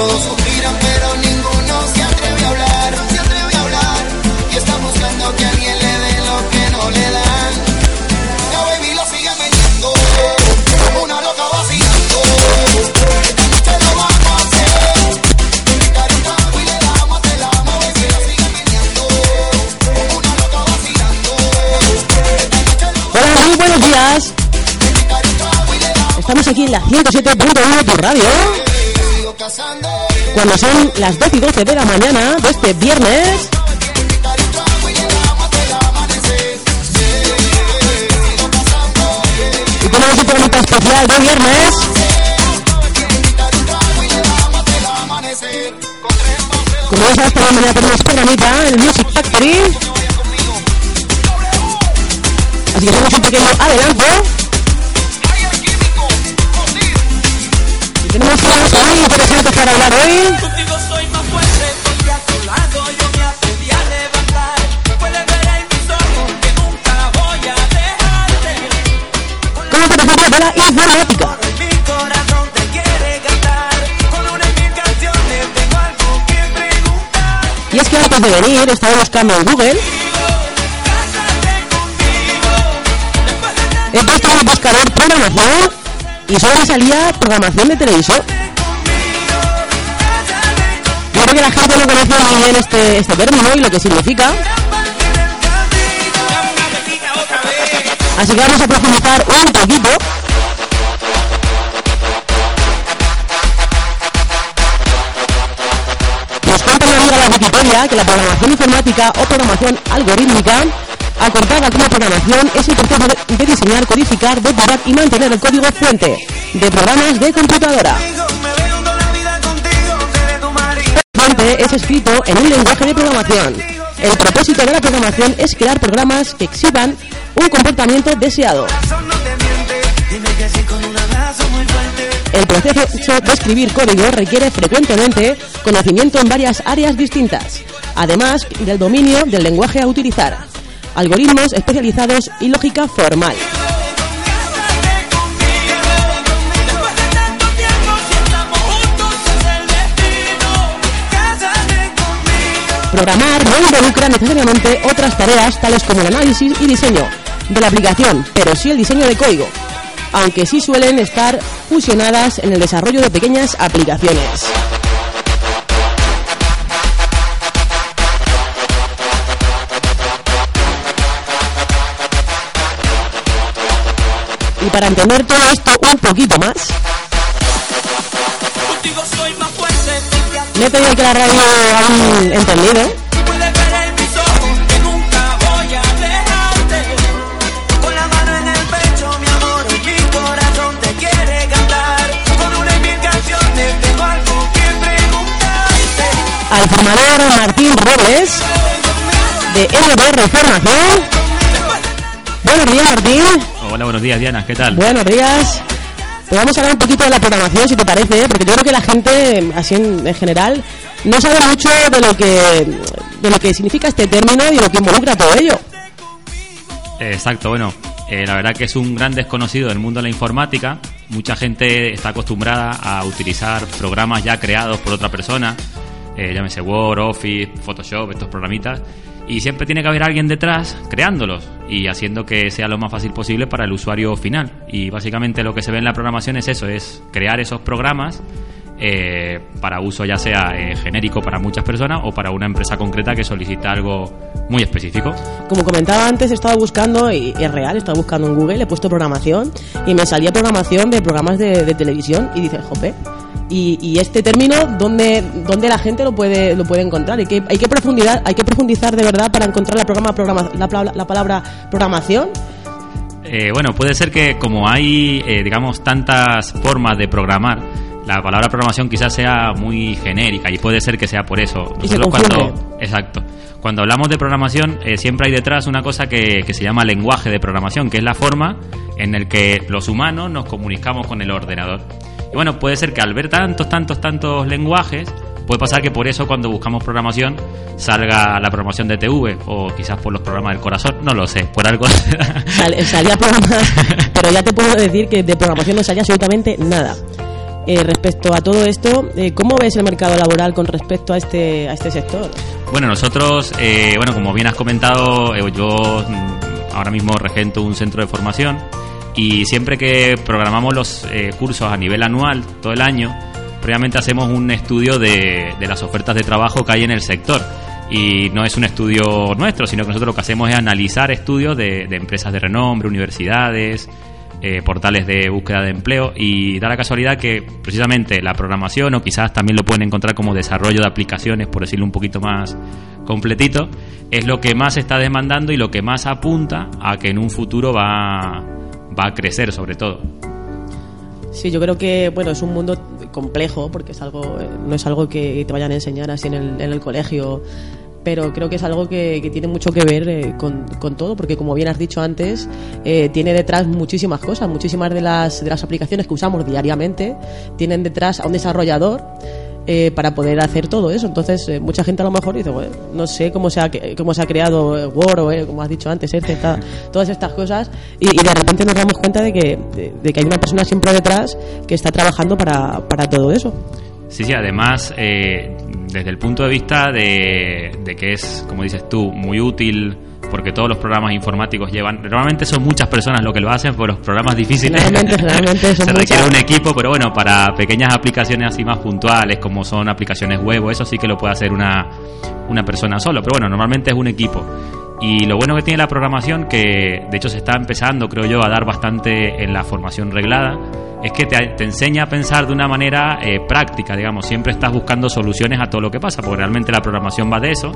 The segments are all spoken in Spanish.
Todos suspiran, pero ninguno se atreve a hablar. Se atreve a hablar. Y está buscando que alguien le dé lo que no le dan. La baby sigue. Como una loca vacilando. Esta noche lo vamos a hacer. Mi carita y le damos, te la amo, baby, lo sigue meneando. Como una loca vacilando. Esta noche lo Hola, muy buenos días. Estamos aquí en la 107.1 de tu radio. Cuando son las 12 y 12 de la mañana de este viernes. Y tenemos un programa especial de viernes. Como ya sabes, esta mañana tenemos programita en el Music Factory. Así que hacemos un pequeño adelanto. Tenemos hoy. Contigo soy más fuerte porque a lado yo me a levantar. Puedes ver ojos que nunca voy a dejarte. ¿Cómo te refieres de la informática? Y es que antes de venir estaba buscando en Google, he puesto buscador programación y solo salía programación de televisor. Yo creo que la gente no conoce muy bien este, este término y lo que significa. Así que vamos a profundizar un poquito. Nos cuenta una amiga de la Wikipedia que la programación informática o programación algorítmica, acortada como programación, es el proceso de- diseñar, codificar, depurar y mantener el código fuente de programas de computadora. marido. Fuente es escrito en un lenguaje de programación. El propósito de la programación es crear programas que exhiban un comportamiento deseado. El proceso de escribir código requiere frecuentemente conocimiento en varias áreas distintas, además del dominio del lenguaje a utilizar, algoritmos especializados y lógica formal. Programar no involucra necesariamente otras tareas tales como el análisis y diseño de la aplicación, pero sí el diseño de código, aunque sí suelen estar fusionadas en el desarrollo de pequeñas aplicaciones. Y para entender todo esto un poquito más, me he pedido que la radio han entendido. Preguntarte. al formador Martín Robles de LBR Formación. Buenos días, Martín. Hola, buenos días, Diana, ¿qué tal? Buenos días. Pues vamos a hablar un poquito de la programación, si te parece, ¿eh? porque yo creo que la gente, así en, en general, no sabe mucho de lo que de lo que significa este término y de lo que involucra todo ello. Exacto, bueno, eh, la verdad que es un gran desconocido del mundo de la informática. Mucha gente está acostumbrada a utilizar programas ya creados por otra persona, eh, llámese Word, Office, Photoshop, estos programitas, y siempre tiene que haber alguien detrás creándolos y haciendo que sea lo más fácil posible para el usuario final. Y básicamente lo que se ve en la programación es eso, es crear esos programas eh, para uso ya sea eh, genérico para muchas personas o para una empresa concreta que solicita algo muy específico. Como comentaba antes, he estado buscando, y es real, he estado buscando en Google, he puesto programación y me salía programación de programas de, de televisión y dice, jope. Y, y este término, ¿dónde, ¿dónde la gente lo puede, lo puede encontrar? Hay que, hay, que profundizar, hay que profundizar de verdad para encontrar la, programa, programa, la, palabra- la palabra programación. Eh, bueno, puede ser que como hay, eh, digamos, tantas formas de programar, la palabra programación quizás sea muy genérica y puede ser que sea por eso. Y se cuando, exacto. Cuando hablamos de programación, eh, siempre hay detrás una cosa que, que se llama lenguaje de programación, que es la forma en la que los humanos nos comunicamos con el ordenador. Y bueno, puede ser que al ver tantos, tantos, tantos lenguajes, puede pasar que por eso cuando buscamos programación salga la programación de TV o quizás por los programas del corazón, no lo sé, por algo. Sal- salía programas, pero ya te puedo decir que de programación no salía absolutamente nada. Eh, respecto a todo esto, eh, ¿cómo ves el mercado laboral con respecto a este, a este sector? Bueno, nosotros, eh, bueno, como bien has comentado, eh, yo mm, ahora mismo regento un centro de formación y siempre que programamos los eh, cursos a nivel anual, todo el año, previamente hacemos un estudio de, de las ofertas de trabajo que hay en el sector. Y no es un estudio nuestro, sino que nosotros lo que hacemos es analizar estudios de, de empresas de renombre, universidades, eh, portales de búsqueda de empleo y da la casualidad que precisamente la programación o quizás también lo pueden encontrar como desarrollo de aplicaciones, por decirlo un poquito más completito, es lo que más está demandando y lo que más apunta a que en un futuro va, va a crecer sobre todo. Sí, yo creo que bueno es un mundo complejo porque es algo eh, no es algo que te vayan a enseñar así en el, en el colegio, pero creo que es algo que, que tiene mucho que ver eh, con, con todo porque como bien has dicho antes eh, tiene detrás muchísimas cosas, muchísimas de las de las aplicaciones que usamos diariamente tienen detrás a un desarrollador eh, para poder hacer todo eso. Entonces, eh, mucha gente a lo mejor dice, bueno, no sé cómo se ha, cómo se ha creado eh, Word o, eh, como has dicho antes, ta- todas estas cosas, y, de repente nos damos cuenta de que, de, de que hay una persona siempre detrás que está trabajando para, para todo eso. Sí, sí, además, desde el punto de vista de, de que es, como dices tú, muy útil, porque todos los programas informáticos llevan. Normalmente son muchas personas lo que lo hacen, por los programas difíciles generalmente son se requiere muchas. un equipo, pero bueno, para pequeñas aplicaciones así más puntuales, como son aplicaciones web, o eso sí que lo puede hacer una, una persona solo, pero bueno, normalmente es un equipo. Y lo bueno que tiene la programación, que de hecho se está empezando, creo yo, a dar bastante en la formación reglada, es que te, te enseña a pensar de una manera eh, práctica, digamos, siempre estás buscando soluciones a todo lo que pasa, porque realmente la programación va de eso.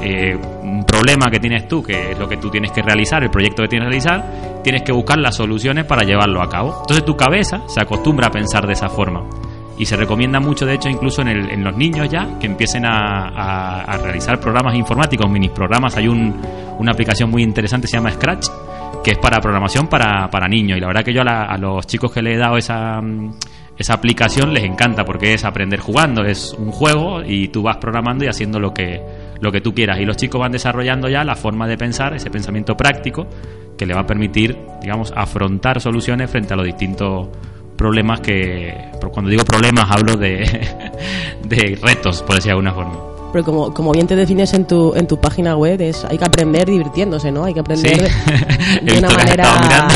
Eh, un problema que tienes tú, que es lo que tú tienes que realizar, el proyecto que tienes que realizar, tienes que buscar las soluciones para llevarlo a cabo. Entonces tu cabeza se acostumbra a pensar de esa forma. Y se recomienda mucho, de hecho, incluso en, el- en los niños ya, que empiecen a, a- realizar programas informáticos, mini programas. Hay un- una aplicación muy interesante, se llama Scratch, que es para programación para, niños. Y la verdad que yo a, la- a los chicos que le he dado esa, esa aplicación les encanta, porque es aprender jugando, es un juego y tú vas programando y haciendo lo que, lo que tú quieras. Y los chicos van desarrollando ya la forma de pensar, ese pensamiento práctico, que le va a permitir, digamos, afrontar soluciones frente a los distintos problemas que, cuando digo problemas hablo de, de retos, por decir de alguna forma. Pero como, como bien te defines en tu, en tu página web, es, hay que aprender divirtiéndose, ¿no? Hay que aprender Sí. de, una manera... estado mirando.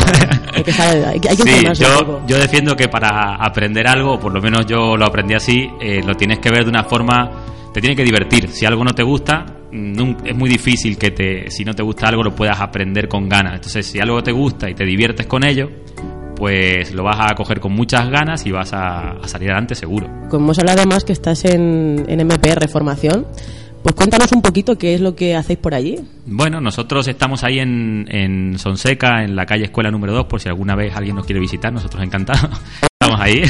hay que, saber- hay que, hay que Sí, un yo, poco. yo defiendo que para aprender algo, por lo menos yo lo aprendí así, eh, lo tienes que ver de una forma, te tiene que divertir. Si algo no te gusta, es muy difícil que te, si no te gusta algo lo puedas aprender con ganas. Entonces, si algo te gusta y te diviertes con ello, pues lo vas a coger con muchas ganas y vas a, a salir adelante seguro. Como hemos hablado además que estás en, en MPR Formación, pues cuéntanos un poquito qué es lo que hacéis por allí. Bueno, nosotros estamos ahí en, en Sonseca, en la calle Escuela número 2, por si alguna vez alguien nos quiere visitar, nosotros encantados. Estamos ahí.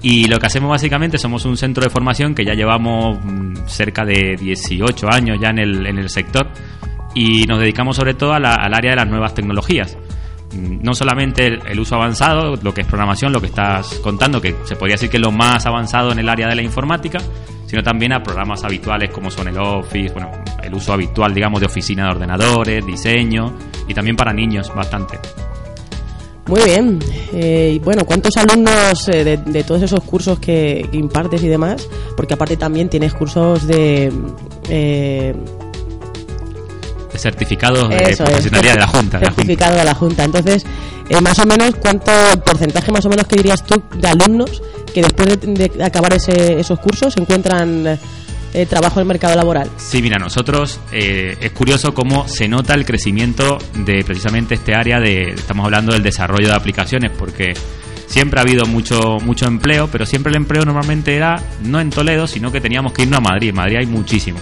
Y lo que hacemos básicamente somos un centro de formación que ya llevamos mm, cerca de 18 años ya en el, en el sector y nos dedicamos sobre todo a la- al área de las nuevas tecnologías. Mm, no solamente el, uso avanzado, lo que es programación, lo que estás contando, que se podría decir que es lo más avanzado en el área de la informática, sino también a programas habituales como son el Office, bueno, el uso habitual, digamos, de oficina de ordenadores, diseño y también para niños bastante. Muy bien. Eh, bueno, ¿cuántos alumnos eh, de, todos esos cursos que, impartes y demás? Porque aparte también tienes cursos de... eh, De certificados de eso es, profesionalidad de la Junta. de la Junta. certificado de la Junta. Entonces, eh, más o menos, ¿cuánto porcentaje más o menos que dirías tú de alumnos que después de, de acabar ese- esos cursos encuentran eh, trabajo en el mercado laboral? Sí, mira, nosotros eh, es curioso cómo se nota el crecimiento de precisamente este área de, estamos hablando del desarrollo de aplicaciones, porque siempre ha habido mucho, mucho empleo, pero siempre el empleo normalmente era no en Toledo, sino que teníamos que irnos a Madrid. En Madrid hay muchísimo.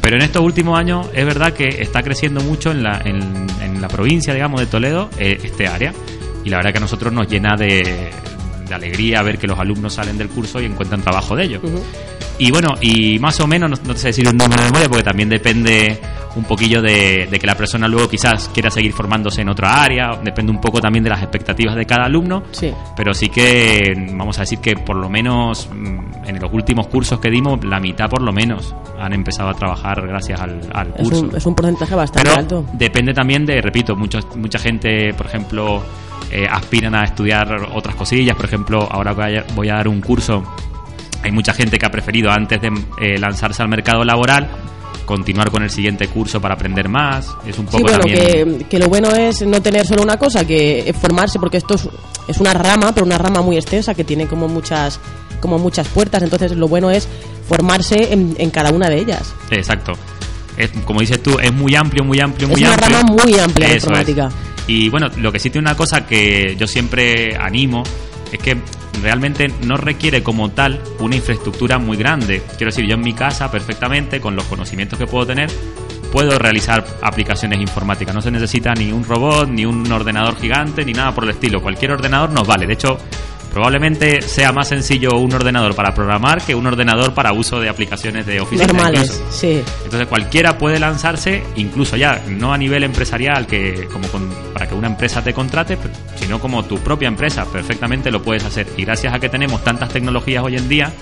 Pero en estos últimos años es verdad que está creciendo mucho en la, en, la provincia, digamos, de Toledo, eh, este área. Y la verdad que a nosotros nos llena de, de alegría ver que los alumnos salen del curso y encuentran trabajo de ello. Y bueno, y más o menos, no, no te sé decir un número de memoria porque también depende un poquillo de, de que la persona luego quizás quiera seguir formándose en otra área, depende un poco también de las expectativas de cada alumno, Sí. pero sí que vamos a decir que por lo menos mm, en los últimos cursos que dimos, la mitad por lo menos han empezado a trabajar gracias al, al Es curso. un, es un porcentaje bastante Pero alto. depende también de, repito, muchos, mucha gente, por ejemplo, eh, aspiran a estudiar otras cosillas. Por ejemplo, ahora voy a, voy a dar un curso. Hay mucha gente que ha preferido, antes de eh, lanzarse al mercado laboral, continuar con el siguiente curso para aprender más. Es un Sí, poco bueno, también. que, que lo bueno es no tener solo una cosa, que es formarse, porque esto es, es una rama, pero una rama muy extensa que tiene como muchas, como muchas puertas. Entonces, lo bueno es formarse en, en cada una de ellas. Exacto. Es, como dices tú, es muy amplio, muy amplio, Es muy una amplio. rama muy amplia la Eso informática. es. Y bueno, lo que sí tiene una cosa que yo siempre animo es que realmente no requiere como tal una infraestructura muy grande. Quiero decir, yo en mi casa perfectamente, con los conocimientos que puedo tener, puedo realizar aplicaciones informáticas. No se necesita ni un robot, ni un ordenador gigante, ni nada por el estilo. Cualquier ordenador nos vale. De hecho, probablemente sea más sencillo un ordenador para programar que un ordenador para uso de aplicaciones de oficina. Normales, incluso. sí. Entonces cualquiera puede lanzarse, incluso ya, no a nivel empresarial, que como con- para que una empresa te contrate, sino como tu propia empresa, perfectamente lo puedes hacer. Y gracias a que tenemos tantas tecnologías hoy en día,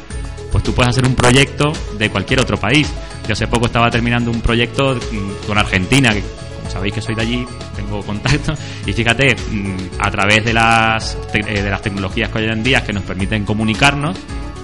pues tú puedes hacer un proyecto de cualquier otro país. Yo hace poco estaba terminando un proyecto mm, con Argentina, que como sabéis que soy de allí, tengo contacto, y fíjate, mm, a través de las, eh, de las tecnologías que hoy en día que nos permiten comunicarnos,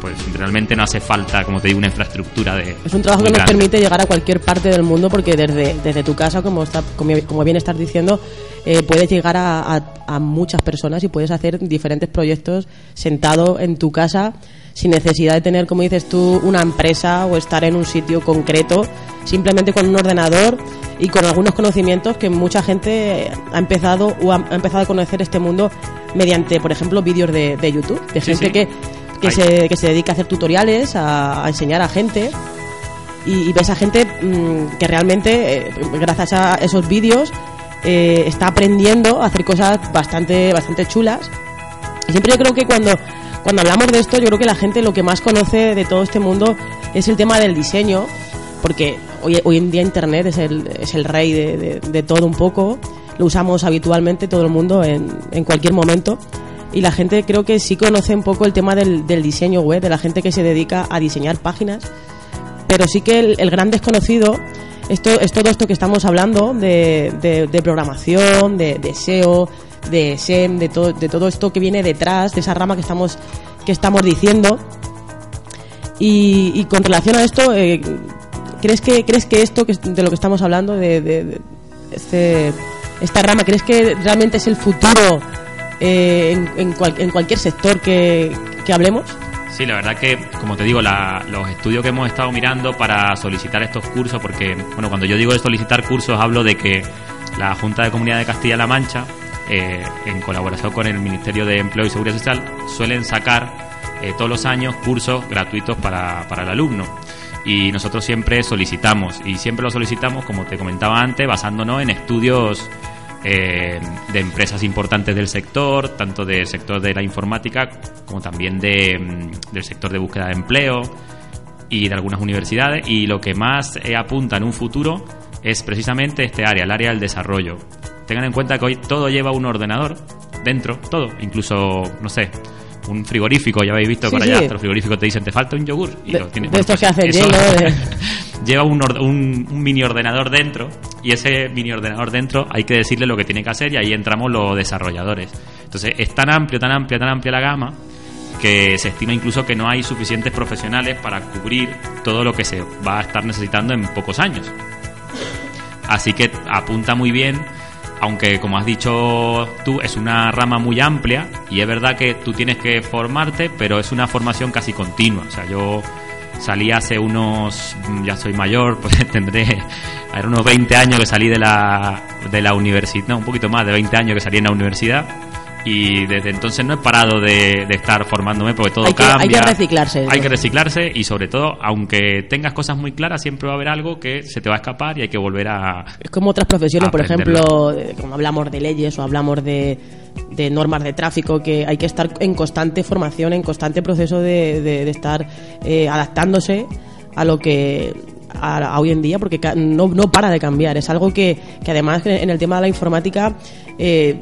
pues realmente no hace falta, como te digo, una infraestructura de... Es un trabajo que nos permite llegar a cualquier parte del mundo porque desde, desde tu casa, como, está, como bien estás diciendo, eh, puedes llegar a, a- a muchas personas y puedes hacer diferentes proyectos sentado en tu casa sin necesidad de tener, como dices tú, una empresa o estar en un sitio concreto, simplemente con un ordenador y con algunos conocimientos que mucha gente ha empezado o ha, ha empezado a conocer este mundo mediante, por ejemplo, vídeos de, de YouTube, de Sí, gente sí. que, que, se, que se dedica a hacer tutoriales, a, a enseñar a gente y, y ves a gente mm, que realmente, eh, gracias a esos vídeos, eh, está aprendiendo a hacer cosas bastante, bastante chulas. Y siempre yo creo que cuando, cuando hablamos de esto, yo creo que la gente lo que más conoce de todo este mundo es el tema del diseño, porque hoy, hoy en día Internet es el, es el rey de, de- de todo un poco, lo usamos habitualmente todo el mundo en, en cualquier momento. Y la gente creo que sí conoce un poco el tema del, del diseño web, de la gente que se dedica a diseñar páginas pero sí que el, gran desconocido esto, es todo esto que estamos hablando de, de- de programación, de, de SEO, de SEM, de todo, de todo esto que viene detrás, de esa rama que estamos, que estamos diciendo. Y, con relación a esto, eh, ¿crees, que, ¿crees que esto que, de lo que estamos hablando, de este, esta rama, ¿crees que realmente es el futuro eh, en, en cual- en cualquier sector que, que hablemos? Sí, la verdad que, como te digo, la- los estudios que hemos estado mirando para solicitar estos cursos, porque, bueno, cuando yo digo de solicitar cursos, hablo de que la Junta de Comunidad de Castilla-La Mancha, eh, en colaboración con el Ministerio de Empleo y Seguridad Social, suelen sacar eh, todos los años cursos gratuitos para, para el alumno. Y nosotros siempre solicitamos, y siempre lo solicitamos, como te comentaba antes, basándonos en estudios eh, de empresas importantes del sector, tanto del sector de la informática como también de, mm, del sector de búsqueda de empleo y de algunas universidades. Y lo que más eh, apunta en un futuro es precisamente este área, el área del desarrollo. tengan en cuenta que hoy todo lleva un ordenador dentro, todo, incluso, no sé, un frigorífico, ya habéis visto Sí, por allá, sí. los frigoríficos te dicen, te falta un yogur. Y De- lo tienes- de estos que hacen hielo, de- lleva un, un, un mini ordenador dentro y ese mini ordenador dentro hay que decirle lo que tiene que hacer y ahí entramos los desarrolladores. Entonces es tan amplio, tan amplia, tan amplia la gama que se estima incluso que no hay suficientes profesionales para cubrir todo lo que se va a estar necesitando en pocos años. Así que apunta muy bien, aunque como has dicho tú, es una rama muy amplia y es verdad que tú tienes que formarte, pero es una formación casi continua. O sea, yo salí hace unos, ya soy mayor, pues tendré, a ver, unos 20 años que salí de la, de la universidad, no, un poquito más de 20 años que salí en la universidad. Y desde entonces no he parado de, de estar formándome porque todo Hay que- cambia. hay que reciclarse. Hay que reciclarse y sobre todo, aunque tengas cosas muy claras, siempre va a haber algo que se te va a escapar y hay que volver a... Es como otras profesiones, por ejemplo, eh, como hablamos de leyes o hablamos de, de normas de tráfico, que hay que estar en constante formación, en constante proceso de, estar eh, adaptándose a lo que a, a hoy en día, porque no, no para de cambiar. Es algo que, que además en el tema de la informática eh,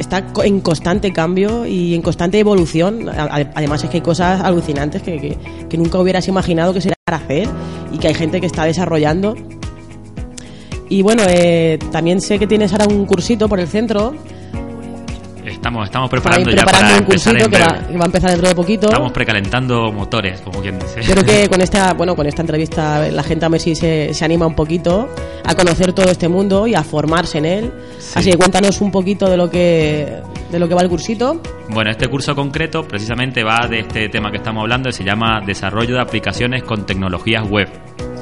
está en constante cambio y en constante evolución. Además es que hay cosas alucinantes que, que- nunca hubieras imaginado que se a hacer y que hay gente que está desarrollando. Y bueno, eh, también sé que tienes ahora un cursito por el centro. Estamos, estamos preparando ya para un empezar cursito en que va, que va a empezar dentro de poquito. Estamos precalentando motores, como quien dice. Espero que con esta, bueno, con esta entrevista la gente a ver si se, se anima un poquito a conocer todo este mundo y a formarse en él. Sí. Así que cuéntanos un poquito de lo que de lo que va el cursito. Bueno, este curso concreto precisamente va de este tema que estamos hablando y se llama Desarrollo de aplicaciones con tecnologías web.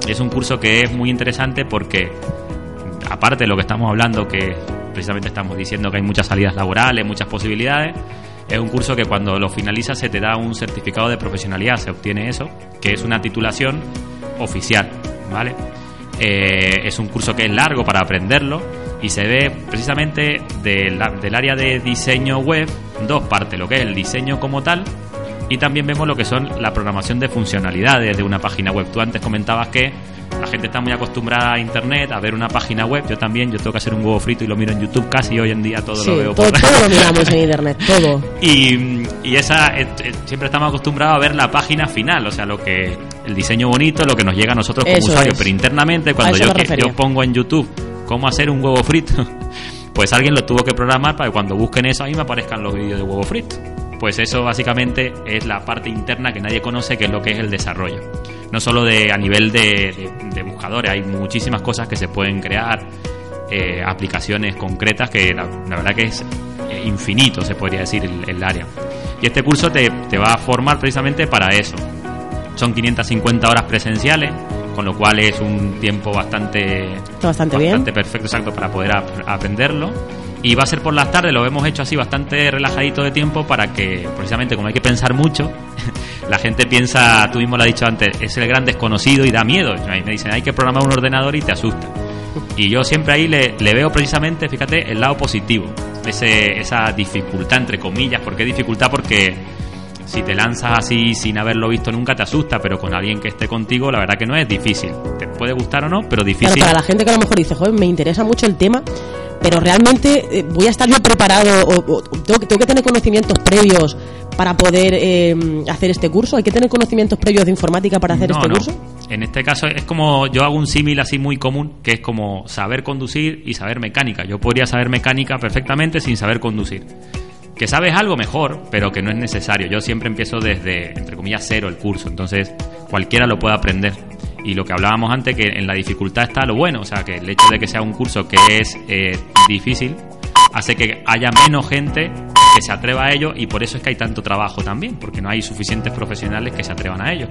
Es un curso que es muy interesante porque, aparte de lo que estamos hablando, que precisamente estamos diciendo que hay muchas salidas laborales, muchas posibilidades, es un curso que cuando lo finalizas se te da un certificado de profesionalidad, se obtiene eso, que es una titulación oficial, ¿vale? Eh, es un curso que es largo para aprenderlo y se ve precisamente del, del área de diseño web dos partes, lo que es el diseño como tal y también vemos lo que son la programación de funcionalidades de una página web. Tú antes comentabas que la gente está muy acostumbrada a internet, a ver una página web. Yo también, yo tengo que hacer un huevo frito y lo miro en YouTube casi hoy en día todo sí, lo veo todo, por todo lo miramos en internet, todo. y, y esa eh, siempre estamos acostumbrados a ver la página final, o sea, lo que el diseño bonito, lo que nos llega a nosotros como Eso usuarios, es. pero internamente cuando yo, que- yo pongo en YouTube cómo hacer un huevo frito, pues alguien lo tuvo que programar para que cuando busquen eso ahí me aparezcan los vídeos de huevo frito. Pues eso básicamente es la parte interna que nadie conoce, que es lo que es el desarrollo. No solo de a nivel de, de- de buscadores, hay muchísimas cosas que se pueden crear, eh, aplicaciones concretas que la, la verdad que es eh, infinito, se podría decir, el, el área. Y este curso te, te va a formar precisamente para eso. Son 550 horas presenciales, con lo cual es un tiempo bastante, bastante bien. perfecto, exacto, para poder ap- aprenderlo. Y va a ser por las tardes, lo hemos hecho así bastante relajadito de tiempo para que, precisamente como hay que pensar mucho, la gente piensa, tú mismo lo has dicho antes, es el gran desconocido y da miedo. Me dicen, hay que programar un ordenador y te asusta. Y yo siempre ahí le, le veo precisamente, fíjate, el lado positivo, ese, esa dificultad, entre comillas. ¿Por qué dificultad? Porque si te lanzas así sin haberlo visto nunca te asusta, pero con alguien que esté contigo, la verdad que no es difícil. Te puede gustar o no, pero difícil. para la gente que a lo mejor dice, joder, me interesa mucho el tema, pero realmente eh, voy a estar yo preparado o, o tengo, que- tengo que tener conocimientos previos para poder eh, hacer este curso. ¿Hay que tener conocimientos previos de informática para hacer No, este no. curso? En este caso es como yo hago un símil así muy común, que es como saber conducir y saber mecánica. Yo podría saber mecánica perfectamente sin saber conducir. Que sabes algo mejor, pero que no es necesario. Yo siempre empiezo desde, entre comillas, cero el curso, entonces cualquiera lo puede aprender. Y lo que hablábamos antes, que en la dificultad está lo bueno, o sea, que el hecho de que sea un curso que es eh, difícil hace que haya menos gente que se atreva a ello y por eso es que hay tanto trabajo también, porque no hay suficientes profesionales que se atrevan a ello.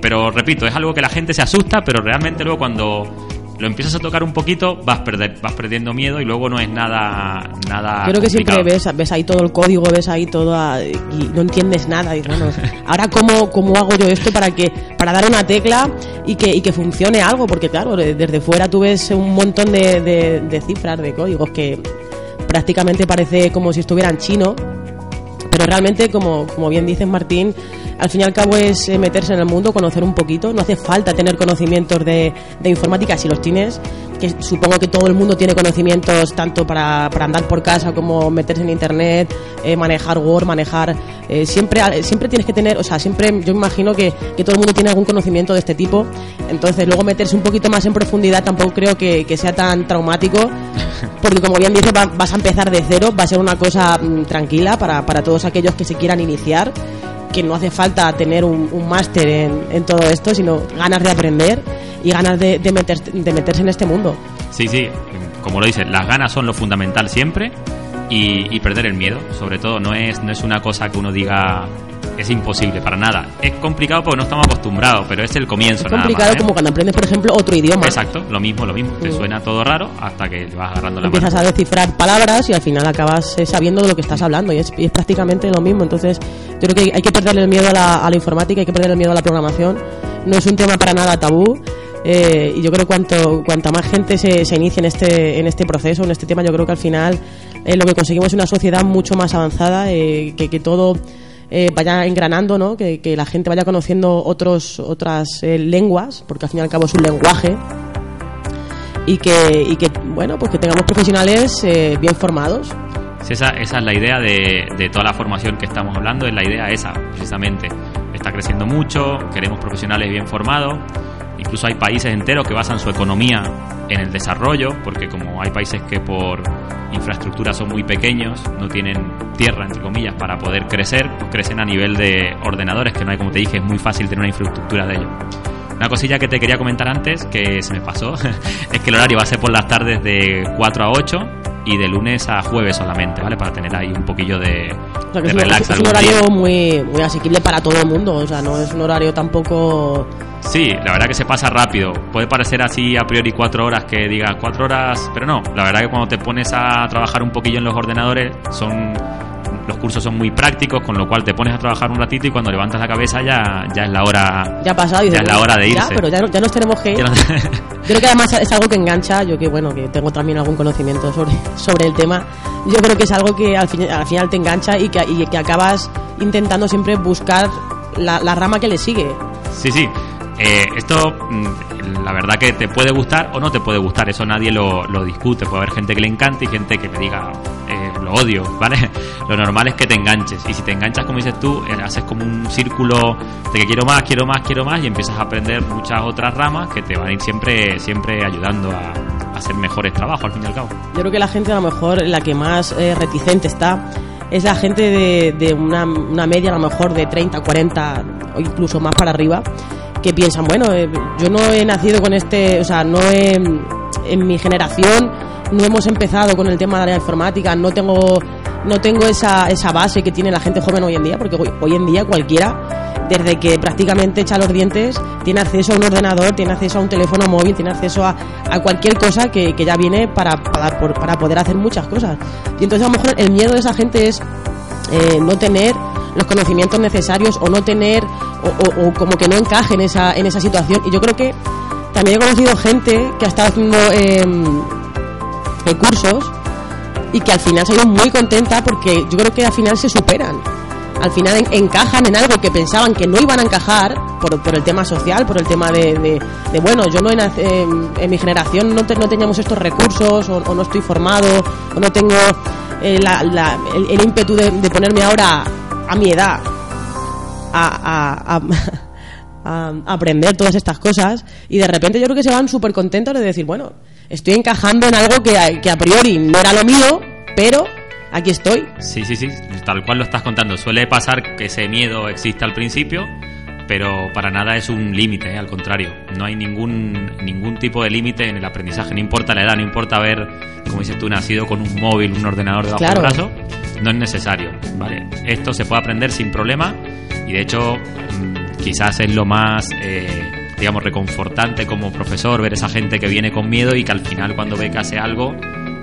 Pero repito, es algo que la gente se asusta, pero realmente luego cuando lo empiezas a tocar un poquito vas perder, vas perdiendo miedo y luego no es nada nada Yo creo que siempre ves, ves ahí todo el código, ves ahí todo ah, y no entiendes nada. Y bueno, ahora cómo, cómo hago yo esto para que para dar una tecla y que, y que funcione algo, porque claro, de- desde fuera tú ves un montón de, de- de cifras, de códigos que prácticamente parece como si estuviera en chino. Pero realmente, como, como bien dices Martín, al fin y al cabo es eh, meterse en el mundo, conocer un poquito. No hace falta tener conocimientos de, de informática si los tienes, que supongo que todo el mundo tiene conocimientos tanto para, para andar por casa como meterse en internet, eh, manejar Word, manejar. eh, siempre, siempre tienes que tener, o sea, siempre yo me imagino que, que todo el mundo tiene algún conocimiento de este tipo. Entonces, luego meterse un poquito más en profundidad tampoco creo que, que sea tan traumático, porque como bien dices, va- vas a empezar de cero, va a ser una cosa mm, tranquila para, para todos aquellos que se quieran iniciar que no hace falta tener un, máster en, todo esto, sino ganas de aprender y ganas de, de, meter- de meterse en este mundo. Sí, sí, como lo dices, las ganas son lo fundamental siempre y, y perder el miedo, sobre todo, no es, no es una cosa que uno diga es imposible, para nada. Es complicado porque no estamos acostumbrados, pero es el comienzo. Es nada complicado más, ¿eh? como cuando aprendes, por ejemplo, otro idioma. Exacto, lo mismo, lo mismo. Te Mm. suena todo raro hasta que vas agarrando la Empiezas mano. a descifrar palabras y al final acabas eh, sabiendo de lo que estás hablando y es, y es prácticamente lo mismo. Entonces, yo creo que hay que perderle el miedo a la, a la informática, hay que perder el miedo a la programación. No es un tema para nada tabú. eh, y yo creo que cuanto cuanta más gente se, se inicie en este en este proceso en este tema yo creo que al final eh, lo que conseguimos es una sociedad mucho más avanzada eh, que, que todo eh, vaya engranando, ¿no? Que, que la gente vaya conociendo otros, otras eh, lenguas, porque al fin y al cabo es un lenguaje, y que, y que bueno, pues que tengamos profesionales eh, bien formados. Esa, esa es la idea de, de toda la formación que estamos hablando, es la idea esa, precisamente. Está creciendo mucho, queremos profesionales bien formados, incluso hay países enteros que basan su economía en el desarrollo, porque como hay países que por infraestructura son muy pequeños, no tienen tierra, entre comillas, para poder crecer, pues crecen a nivel de ordenadores, que no hay, como te dije, es muy fácil tener una infraestructura de ello. Una cosilla que te quería comentar antes, que se me pasó, es que el horario va a ser por las tardes de 4 a 8 y de lunes a jueves solamente, ¿vale? Para tener ahí un poquillo de, O sea, de es, un- relax es un horario día. muy, muy asequible para todo el mundo, o sea, no es un horario tampoco... Sí, la verdad que se pasa rápido. Puede parecer así a priori cuatro horas que digas cuatro horas, pero no. La verdad que cuando te pones a trabajar un poquillo en los ordenadores, son los cursos son muy prácticos, con lo cual te pones a trabajar un ratito y cuando levantas la cabeza ya, ya es la hora. Ya ha pasado y Ya es la hora de Ya, irse. pero ya, ya nos tenemos que ir. Ya no- creo que además es algo que engancha, yo que bueno, que tengo también algún conocimiento sobre, sobre el tema, yo creo que es algo que al, fin- al final te engancha y que, y que acabas intentando siempre buscar la, la rama que le sigue. Sí, sí. Eh, esto, mm, la verdad que te puede gustar o no te puede gustar, eso nadie lo, lo discute. Puede haber gente que le encante y gente que me diga, lo odio, ¿vale? Lo normal es que te enganches. Y si te enganchas, como dices tú, eh, haces como un círculo de que quiero más, quiero más, quiero más y empiezas a aprender muchas otras ramas que te van a ir siempre, siempre ayudando a, hacer mejores trabajos, al fin y al cabo. Yo creo que la gente a lo mejor la que más eh, reticente está es la gente de, de una, una media a lo mejor de 30, 40 o incluso más para arriba que piensan, bueno, eh, yo no he nacido con este, o sea, no he, en mi generación no hemos empezado con el tema de la informática, no tengo no tengo esa, esa base que tiene la gente joven hoy en día, porque hoy, en día cualquiera, desde que prácticamente echa los dientes, tiene acceso a un ordenador, tiene acceso a un teléfono móvil, tiene acceso a, a cualquier cosa que, que ya viene para, para, para poder hacer muchas cosas. Y entonces a lo mejor el miedo de esa gente es eh, no tener los conocimientos necesarios o no tener o, como que no encaje en esa, en esa situación. Y yo creo que también he conocido gente que ha estado haciendo em, eh, cursos y que al final ido muy contenta porque yo creo que al final se superan. Al final en- encajan en algo que pensaban que no iban a encajar por, por el tema social, por el tema de, de- bueno, yo no en, en- en mi generación no, te- no teníamos estos recursos o, o no estoy formado o no tengo eh, la- el, el ímpetu de ponerme ahora a mi edad a, aprender todas estas cosas y de repente yo creo que se van súper contentos de decir, bueno, estoy encajando en algo que, que a priori no era lo mío, pero aquí estoy. Sí, sí, sí, tal cual lo estás contando. Suele pasar que ese miedo existe al principio, pero para nada es un límite, ¿eh? al contrario. No hay ningún, ningún tipo de límite en el aprendizaje, no importa la edad, no importa haber, como dices tú, nacido con un móvil, un ordenador debajo Claro. del brazo, no es necesario, ¿vale? Esto se puede aprender sin problema y de hecho mm, quizás es lo más... eh, digamos reconfortante como profesor ver esa gente que viene con miedo y que al final cuando ve que hace algo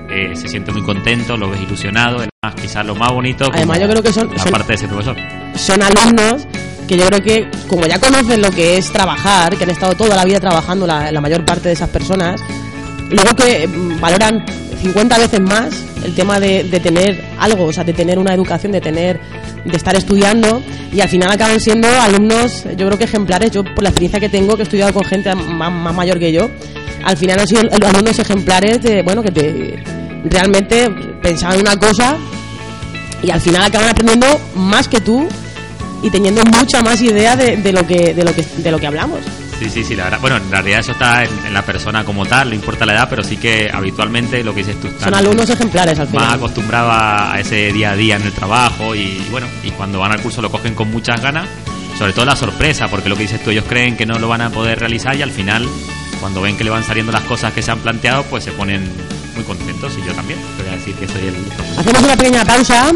eh, se siente muy contento, lo ves ilusionado, además quizás lo más bonito Además, yo creo que son- la son- parte de ese profesor. Son alumnos que yo creo que como ya conocen lo que es trabajar, que han estado toda la vida trabajando la, mayor parte de esas personas, luego que mm, valoran 50 veces más el tema de, de tener algo, o sea, de tener una educación, de tener de estar estudiando y al final acaban siendo alumnos, yo creo que ejemplares. Yo, por la experiencia que tengo, que he estudiado con gente más, más mayor que yo, al final han sido alumnos ejemplares de, bueno, que te, realmente pensaban una cosa y al final acaban aprendiendo más que tú y teniendo mucha más idea de, de lo que de lo que de lo que hablamos. Sí, sí, sí, la verdad. Bueno, en realidad eso está en, en la persona como tal, no importa la edad, pero sí que habitualmente lo que dices tú Son alumnos ejemplares al más final. acostumbrados a a ese día a día en el trabajo y bueno, y cuando van al curso lo cogen con muchas ganas, sobre todo la sorpresa, porque lo que dices tú, ellos creen que no lo van a poder realizar y al final, cuando ven que le van saliendo las cosas que se han planteado, pues se ponen muy contentos y yo también, te voy a decir que soy el. Hacemos una pequeña pausa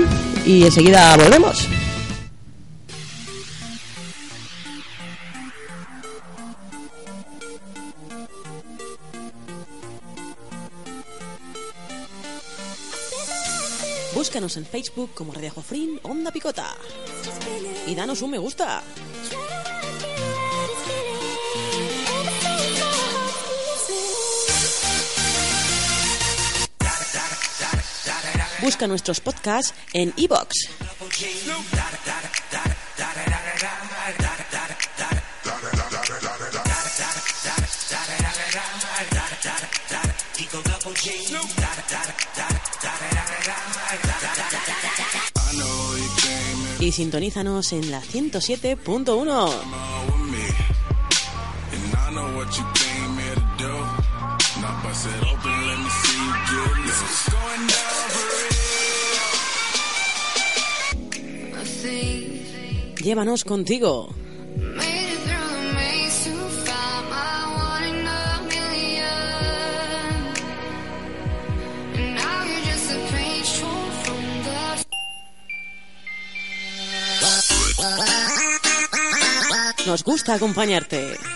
y enseguida volvemos. Búscanos en Facebook como Radio Jofrín Onda Picota y danos un me gusta. Busca nuestros podcasts en iBox. Y sintonízanos en la 107.1. Llévanos contigo. Nos gusta acompañarte.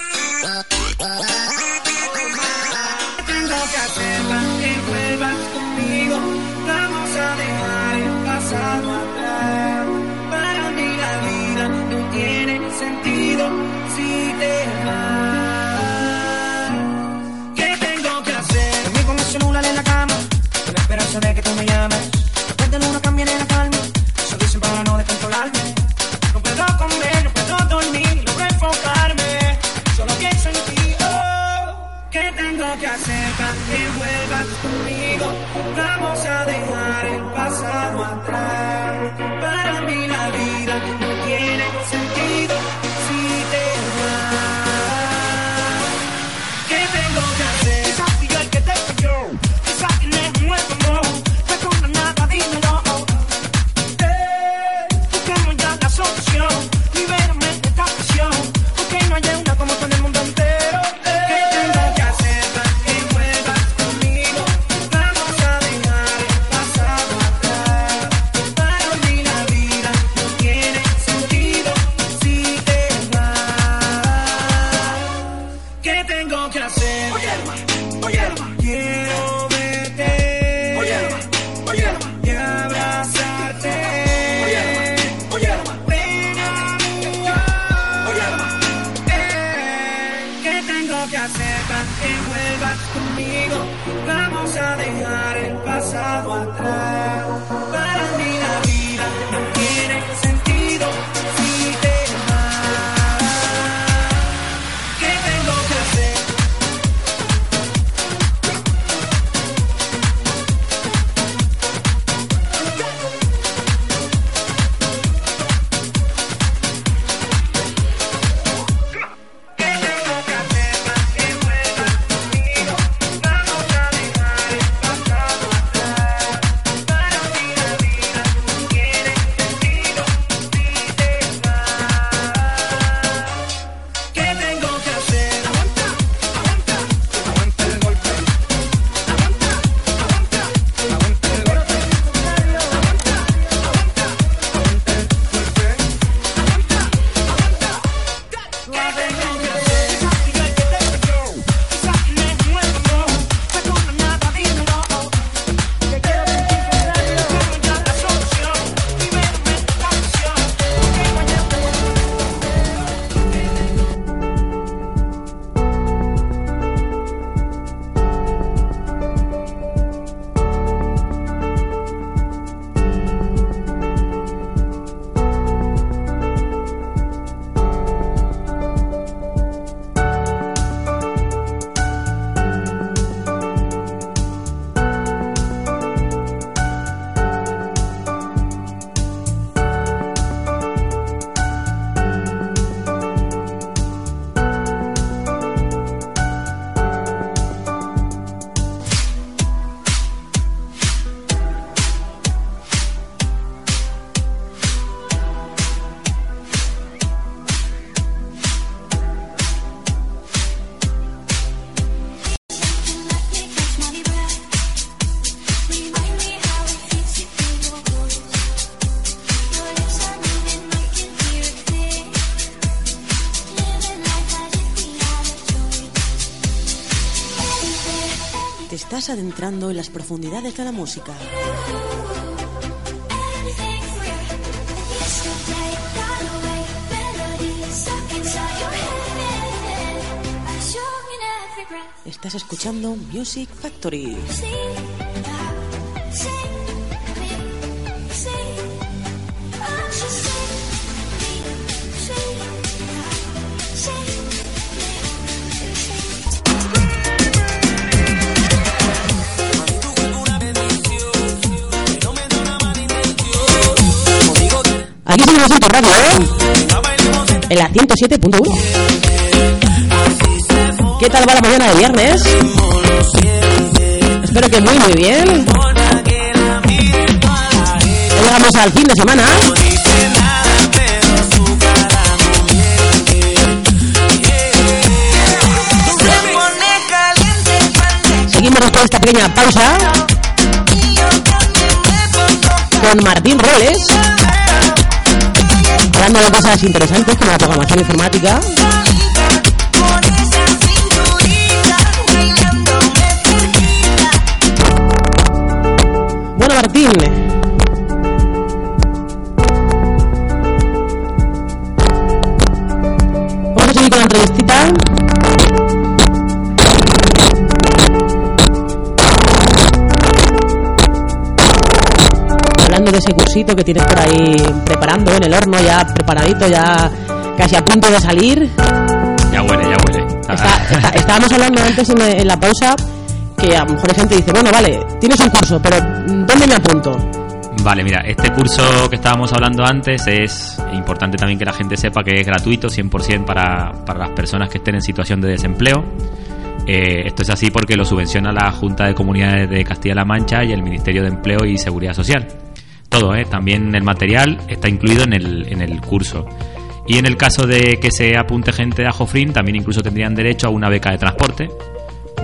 Estás adentrando en las profundidades de la música. Estás escuchando Music Factory. La 107.1. ¿Qué tal va la mañana de viernes? Espero que muy, muy bien. Llegamos al fin de semana. Seguimos después de esta pequeña pausa con Martín Roles, de cosas interesantes como la programación informática. Bueno, Martín. Vamos a seguir con la entrevistita. Hablando de ese cursito que tienes por ahí en el horno, ya preparadito, ya casi a punto de salir. Ya huele, ya huele. Está- está- estábamos hablando antes en, en la pausa que a lo mejor hay gente dice, bueno, vale, tienes un curso, pero ¿dónde me apunto? Vale, mira, este curso que estábamos hablando antes es importante también que la gente sepa que es gratuito 100% para, para las personas que estén en situación de desempleo. Eh, esto es así porque lo subvenciona la Junta de Comunidades de Castilla-La Mancha y el Ministerio de Empleo y Seguridad Social. Todo, ¿eh? también el material está incluido en el, en el curso. Y en el caso de que se apunte gente de Ajofrin, también incluso tendrían derecho a una beca de transporte,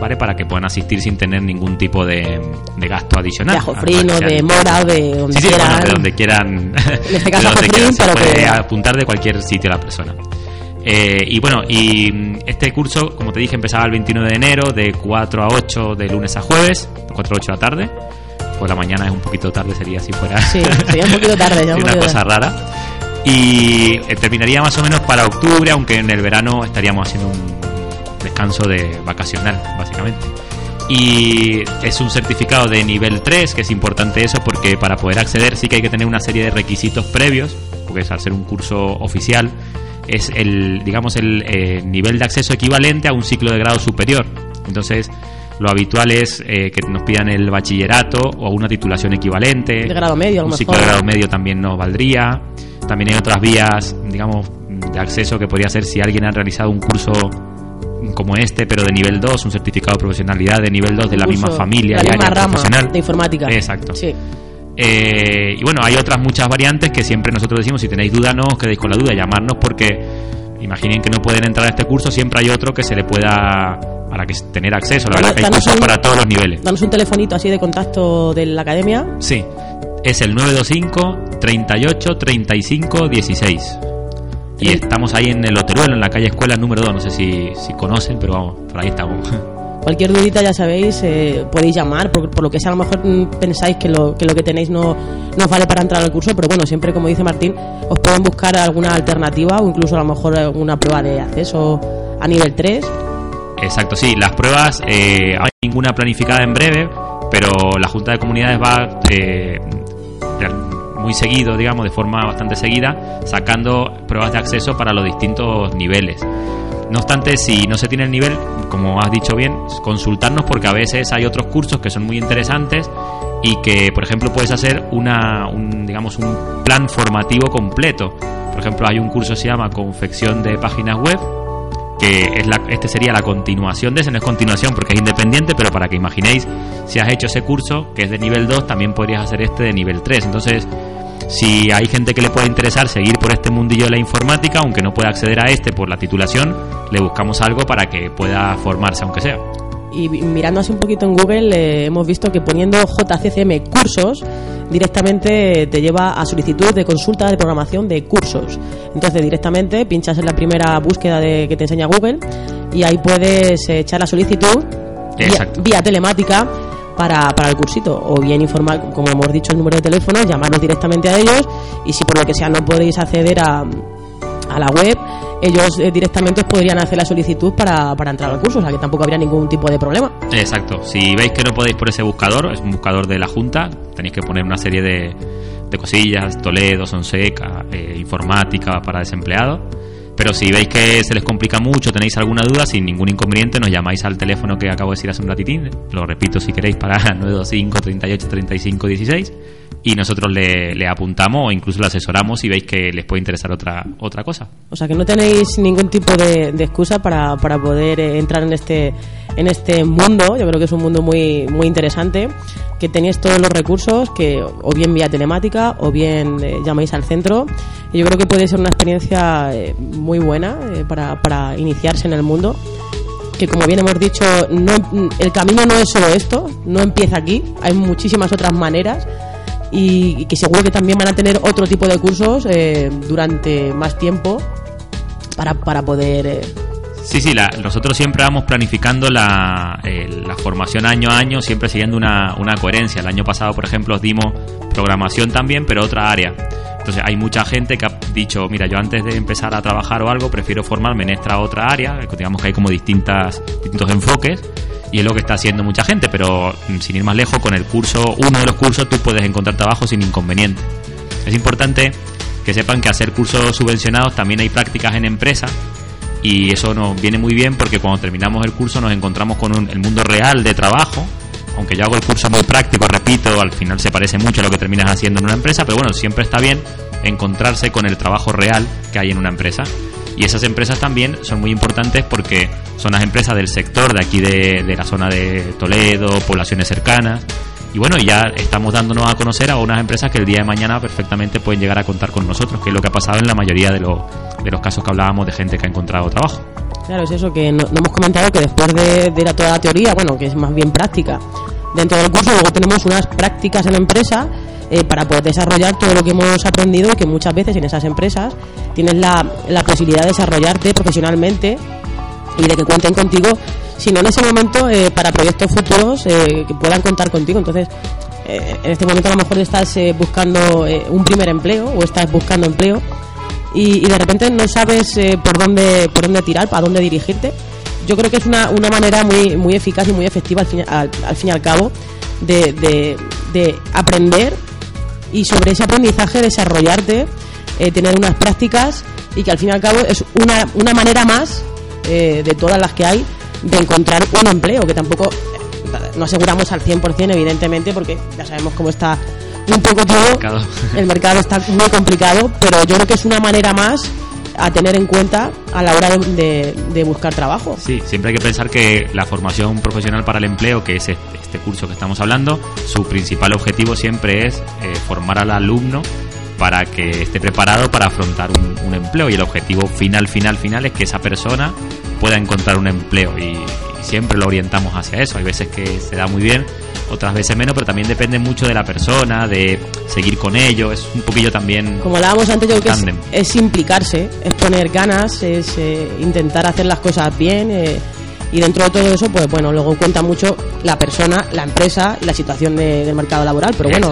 ¿vale? Para que puedan asistir sin tener ningún tipo de, de gasto adicional. De Ajofrín o de Mora o de donde Sí, sí, quieran. bueno, de donde quieran. En este caso, Jofrín, quieran, se pero puede que- apuntar de cualquier sitio la persona. Eh, y bueno, y mm, este curso, como te dije, empezaba el 29 de enero, de 4 a 8 de lunes a jueves, de 4 a 8 de la tarde. Pues la mañana es un poquito tarde, sería si fuera Sí, sería un poquito tarde. un una cosa tarde. rara. Y eh, terminaría más o menos para octubre, aunque en el verano estaríamos haciendo un descanso de vacacional, básicamente. Y es un certificado de nivel 3, que es importante eso porque para poder acceder sí que hay que tener una serie de requisitos previos, porque es al ser un curso oficial, es el, digamos, el eh, nivel de acceso equivalente a un ciclo de grado superior. Entonces, lo habitual es eh, que nos pidan el bachillerato o una titulación equivalente. De grado medio, a lo Un mejor. ciclo de grado medio también nos valdría. También hay otras vías, digamos, de acceso que podría ser si alguien ha realizado un curso como este, pero de nivel 2, un certificado de profesionalidad de nivel 2 de la misma familia la y misma área rama profesional. de informática. Exacto. Sí. Eh, y bueno, hay otras muchas variantes que siempre nosotros decimos, si tenéis duda, no os quedéis con la duda, llamarnos porque imaginen que no pueden entrar a este curso, siempre hay otro que se le pueda a la que tener acceso. La verdad que hay cursos para todos los niveles. Danos un telefonito así de contacto de la academia. Sí, es el 925 38 35 16. Y estamos ahí en el Oteruelo, en la calle Escuela número 2. No sé si, si conocen, pero vamos, por ahí estamos. Cualquier dudita, ya sabéis, eh, podéis llamar, por, por lo que sea, a lo mejor mm, pensáis que lo, que lo que tenéis no, no vale para entrar al curso, pero bueno, siempre, como dice Martín, os pueden buscar alguna alternativa o incluso a lo mejor alguna prueba de acceso a nivel 3. Exacto, sí, las pruebas, eh, hay ninguna planificada en breve, pero la Junta de Comunidades va eh, muy seguido, digamos, de forma bastante seguida, sacando pruebas de acceso para los distintos niveles. No obstante, si no se tiene el nivel, como has dicho bien, consultarnos porque a veces hay otros cursos que son muy interesantes y que, por ejemplo, puedes hacer una, un, digamos, un plan formativo completo. Por ejemplo, hay un curso que se llama Confección de Páginas Web, que es la, este sería la continuación de ese, no es continuación porque es independiente, pero para que imaginéis, si has hecho ese curso, que es de nivel 2, también podrías hacer este de nivel 3. Entonces, si hay gente que le puede interesar seguir por este mundillo de la informática, aunque no pueda acceder a este por la titulación, le buscamos algo para que pueda formarse, aunque sea. Y mirando así un poquito en Google, eh, hemos visto que poniendo JCCM cursos, directamente te lleva a solicitud de consulta de programación de cursos. Entonces, directamente pinchas en la primera búsqueda de, que te enseña Google y ahí puedes eh, echar la solicitud vía telemática para, para el cursito. O bien informar, como hemos dicho, el número de teléfono, llamarnos directamente a ellos y si por lo que sea no podéis acceder a, a la web, ellos eh, directamente os podrían hacer la solicitud para, para entrar al curso, o sea que tampoco habría ningún tipo de problema. Exacto. Si veis que no podéis por ese buscador, es un buscador de la Junta, tenéis que poner una serie de, de cosillas, Toledo, Sonseca, eh, informática para desempleados. Pero si veis que se les complica mucho, tenéis alguna duda, sin ningún inconveniente, nos llamáis al teléfono que acabo de decir hace un ratitín. Lo repito si queréis para 925 38 35 16 y nosotros le, le apuntamos o incluso le asesoramos si veis que les puede interesar otra otra cosa. O sea que no tenéis ningún tipo de, de excusa para, para poder eh, entrar en este en este mundo. Yo creo que es un mundo muy muy interesante. Que tenéis todos los recursos, que o bien vía telemática o bien eh, llamáis al centro. Y yo creo que puede ser una experiencia eh, muy buena eh, para, para iniciarse en el mundo. Que como bien hemos dicho, no, el camino no es solo esto, no empieza aquí. Hay muchísimas otras maneras y, y que seguro que también van a tener otro tipo de cursos eh, durante más tiempo para, para poder eh, Sí, sí, la- nosotros siempre vamos planificando la, eh, la formación año a año, siempre siguiendo una, una coherencia. El año pasado, por ejemplo, os dimos programación también, pero otra área. Entonces hay mucha gente que ha dicho, mira, yo antes de empezar a trabajar o algo, prefiero formarme en esta otra área, digamos que hay como distintas, distintos enfoques, y es lo que está haciendo mucha gente, pero mm, sin ir más lejos, con el curso, uno de los cursos tú puedes encontrar trabajo sin inconveniente. Es importante que sepan que hacer cursos subvencionados también hay prácticas en empresas y eso nos viene muy bien porque cuando terminamos el curso nos encontramos con un- el mundo real de trabajo. Aunque yo hago el curso muy práctico, repito, al final se parece mucho a lo que terminas haciendo en una empresa, pero bueno, siempre está bien encontrarse con el trabajo real que hay en una empresa. Y esas empresas también son muy importantes porque son las empresas del sector de aquí de, de la zona de Toledo, poblaciones cercanas. Y bueno, ya estamos dándonos a conocer a unas empresas que el día de mañana perfectamente pueden llegar a contar con nosotros, que es lo que ha pasado en la mayoría de, los de los casos que hablábamos de gente que ha encontrado trabajo. Claro, es eso que no, hemos comentado que después de, de la, toda la teoría, bueno, que es más bien práctica, dentro del curso luego tenemos unas prácticas en empresa eh, para poder desarrollar todo lo que hemos aprendido y que muchas veces en esas empresas tienes la, la posibilidad de desarrollarte profesionalmente y de que cuenten contigo, si no en ese momento, eh, para proyectos futuros eh, que puedan contar contigo. Entonces, eh, en este momento a lo mejor estás eh, buscando eh, un primer empleo o estás buscando empleo y, de repente no sabes eh, por dónde por dónde tirar, para dónde dirigirte. Yo creo que es una, una manera muy, muy eficaz y muy efectiva al fin, al, al fin y al cabo de, de, de aprender y sobre ese aprendizaje desarrollarte, tener unas prácticas y que al fin y al cabo es una, una manera más eh, de todas las que hay de encontrar un empleo, que tampoco eh, no aseguramos al 100% evidentemente porque ya sabemos cómo está un poco todo, mercado. el mercado está muy complicado, pero yo creo que es una manera más a tener en cuenta a la hora de, de- de buscar trabajo. Sí, siempre hay que pensar que la formación profesional para el empleo, que es este, este curso que estamos hablando, su principal objetivo siempre es eh, formar al alumno para que esté preparado para afrontar un, un empleo. Y el objetivo final, final, final es que esa persona pueda encontrar un empleo. Y, y siempre lo orientamos hacia eso. Hay veces que se da muy bien, otras veces menos, pero también depende mucho de la persona, de seguir con ello, es un poquillo también... Como hablábamos antes, yo creo que es, implicarse, es poner ganas, es eh, intentar hacer las cosas bien eh, y dentro de todo eso, pues bueno, luego cuenta mucho la persona, la empresa y la situación de- del mercado laboral, pero bueno.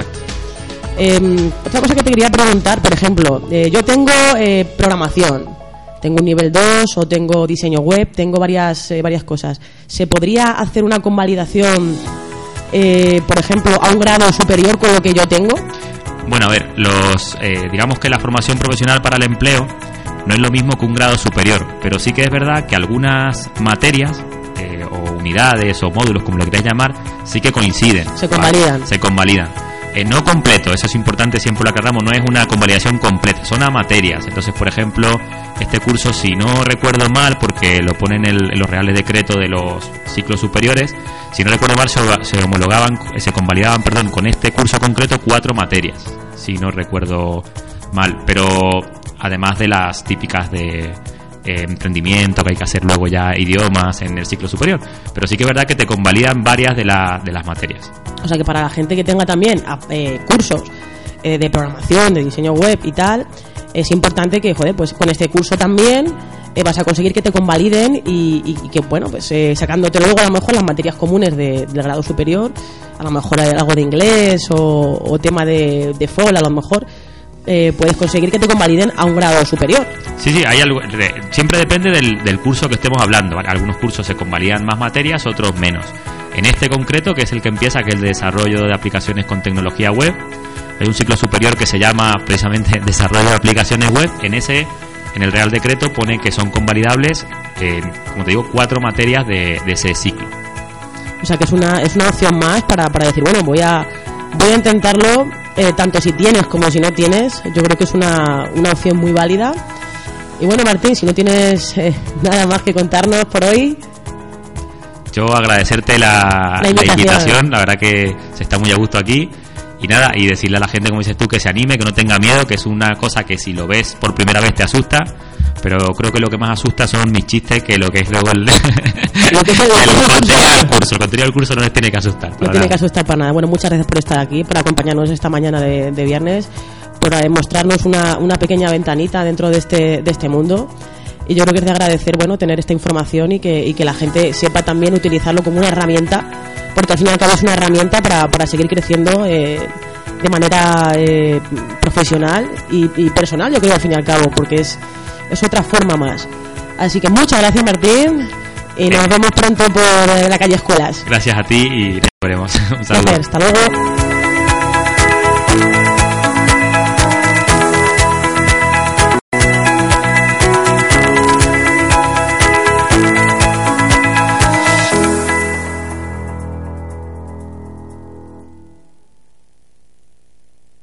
Eh, otra cosa que te quería preguntar, por ejemplo, eh, yo tengo eh, programación, tengo un nivel 2 o tengo diseño web, tengo varias, eh, varias cosas. ¿Se podría hacer una convalidación, eh, por ejemplo, a un grado superior con lo que yo tengo? Bueno, a ver, los, eh, digamos que la formación profesional para el empleo no es lo mismo que un grado superior, pero sí que es verdad que algunas materias eh, o unidades o módulos, como lo queráis llamar, sí que coinciden. Se ¿vale? convalidan. Se convalidan. Eh, no completo, eso es importante, siempre lo aclaramos, no es una convalidación completa, son a materias. Entonces, por ejemplo, este curso, si no recuerdo mal, porque lo ponen en, los reales decretos de los ciclos superiores, si no recuerdo mal, se homologaban, se convalidaban, perdón, con este curso concreto cuatro materias, si no recuerdo mal. Pero además de las típicas de eh, emprendimiento, que hay que hacer luego ya idiomas en el ciclo superior. Pero sí que es verdad que te convalidan varias de, la- de las materias. O sea que para la gente que tenga también a- eh, cursos eh, de programación, de diseño web y tal, es importante que, joder, pues con este curso también vas a conseguir que te convaliden y, que, bueno, pues eh, sacándote luego a lo mejor las materias comunes de- del grado superior, a lo mejor algo de inglés o, o tema de, de FOL, a lo mejor eh, puedes conseguir que te convaliden a un grado superior. Sí, sí, hay algo, de- siempre depende del, del curso que estemos hablando. ¿vale? Algunos cursos se convalidan más materias, otros menos. En este concreto, que es el que empieza, que es el de desarrollo de aplicaciones con tecnología web, hay un ciclo superior que se llama precisamente desarrollo de aplicaciones web. En ese, en el Real Decreto pone que son convalidables, eh, como te digo, cuatro materias de, de ese ciclo. O sea que es una, es una opción más para, para decir, bueno, voy a, voy a intentarlo, eh, tanto si tienes como si no tienes. Yo creo que es una, una opción muy válida. Y bueno, Martín, si no tienes eh, nada más que contarnos por hoy, Yo agradecerte la, La la invitación. invitación, la verdad que se está muy a gusto aquí. Y nada, y decirle a la gente, como dices tú, que se anime, que no tenga miedo, que es una cosa que si lo ves por primera vez te asusta, pero creo que lo que más asusta son mis chistes, que lo que es luego el, que es el- el contenido del curso. El contenido del curso no les tiene que asustar. no tiene que nada. asustar para nada. Bueno, muchas gracias por estar aquí, por acompañarnos esta mañana de, de viernes, por eh, mostrarnos una, una pequeña ventanita dentro de este, de este mundo. Y yo creo que es de agradecer, bueno, tener esta información y que, y que la gente sepa también utilizarlo como una herramienta, porque al fin y al cabo es una herramienta para, para seguir creciendo eh, de manera eh, profesional y, y personal, yo creo al fin y al cabo, porque es, es otra forma más. Así que muchas gracias, Martín, y nos vemos pronto por eh, la calle Escuelas. Gracias a ti y nos veremos. Un saludo. Placer, hasta luego.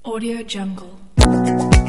Audio Jungle.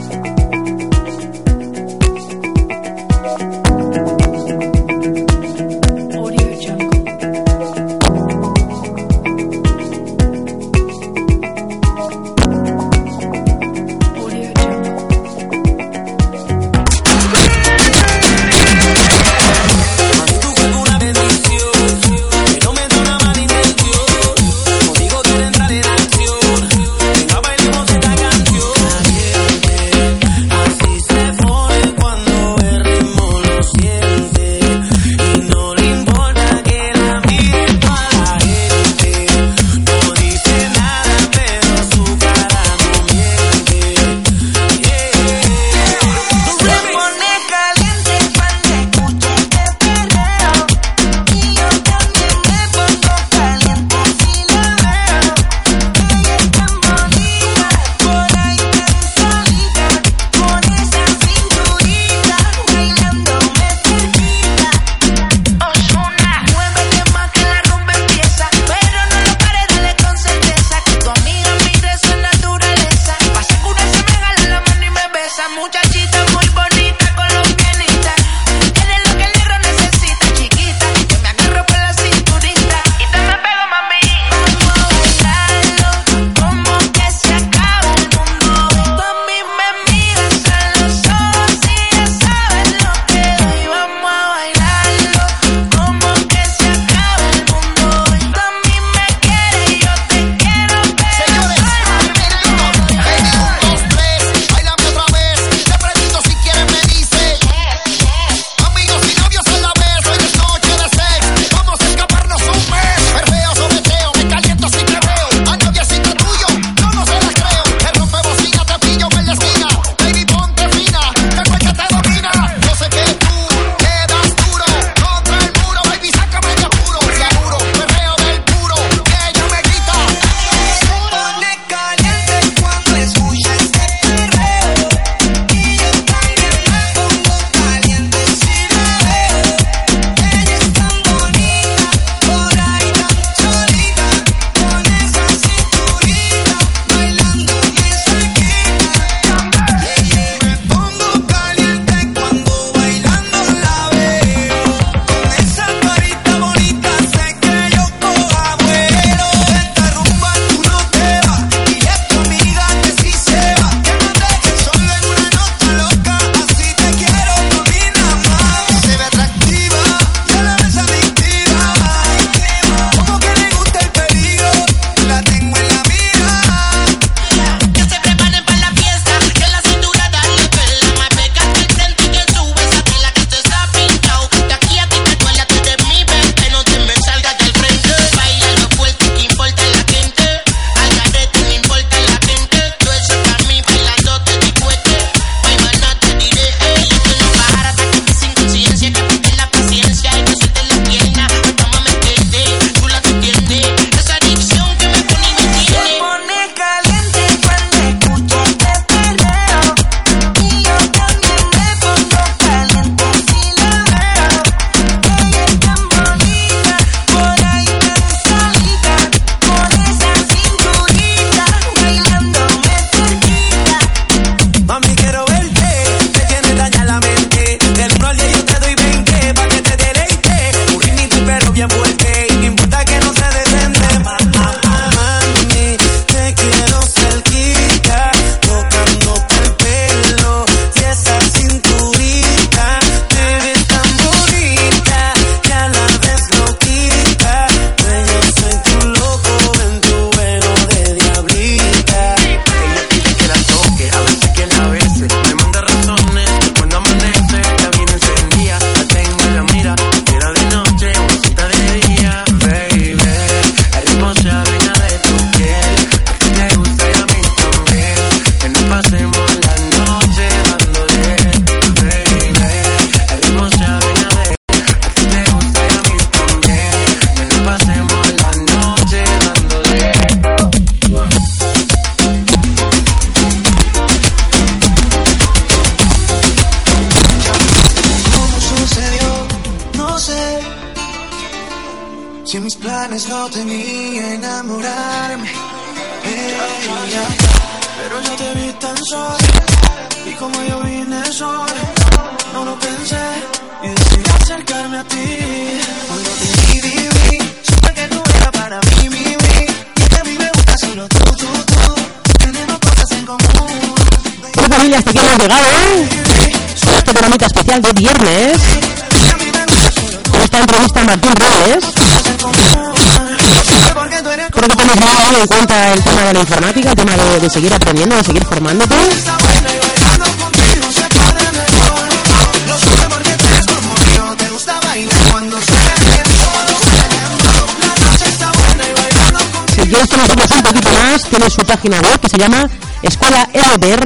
Tienes su página web que se llama escuelalbr.com.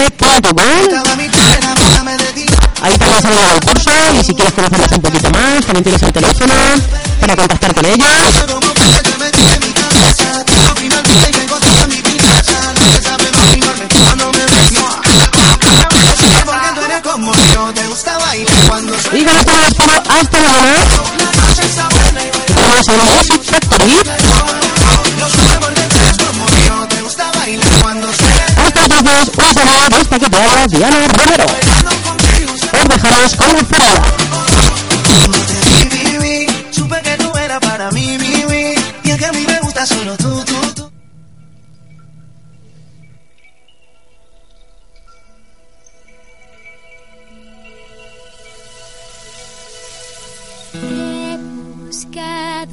Estaba mi cara, enamórame de ti. Ahí también se el curso y si quieres conocernos un poquito más, también tienes el teléfono para contactar con ellos. Como que te metí en mi cabeza. Tú finalmente llegó Un saludo de esta que Diana Romero. Os dejamos con parada. Supe que tú para mí. Y es que a mí me gusta solo tú,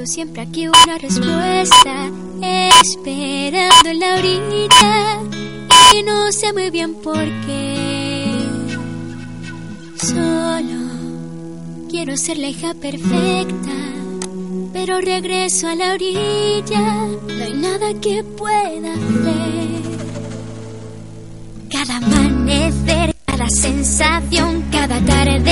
siempre aquí una respuesta, esperando la orilla y no sé muy bien por qué. Solo quiero ser la hija perfecta, pero regreso a la orilla, no hay nada que pueda hacer. Cada amanecer, cada sensación, cada tarde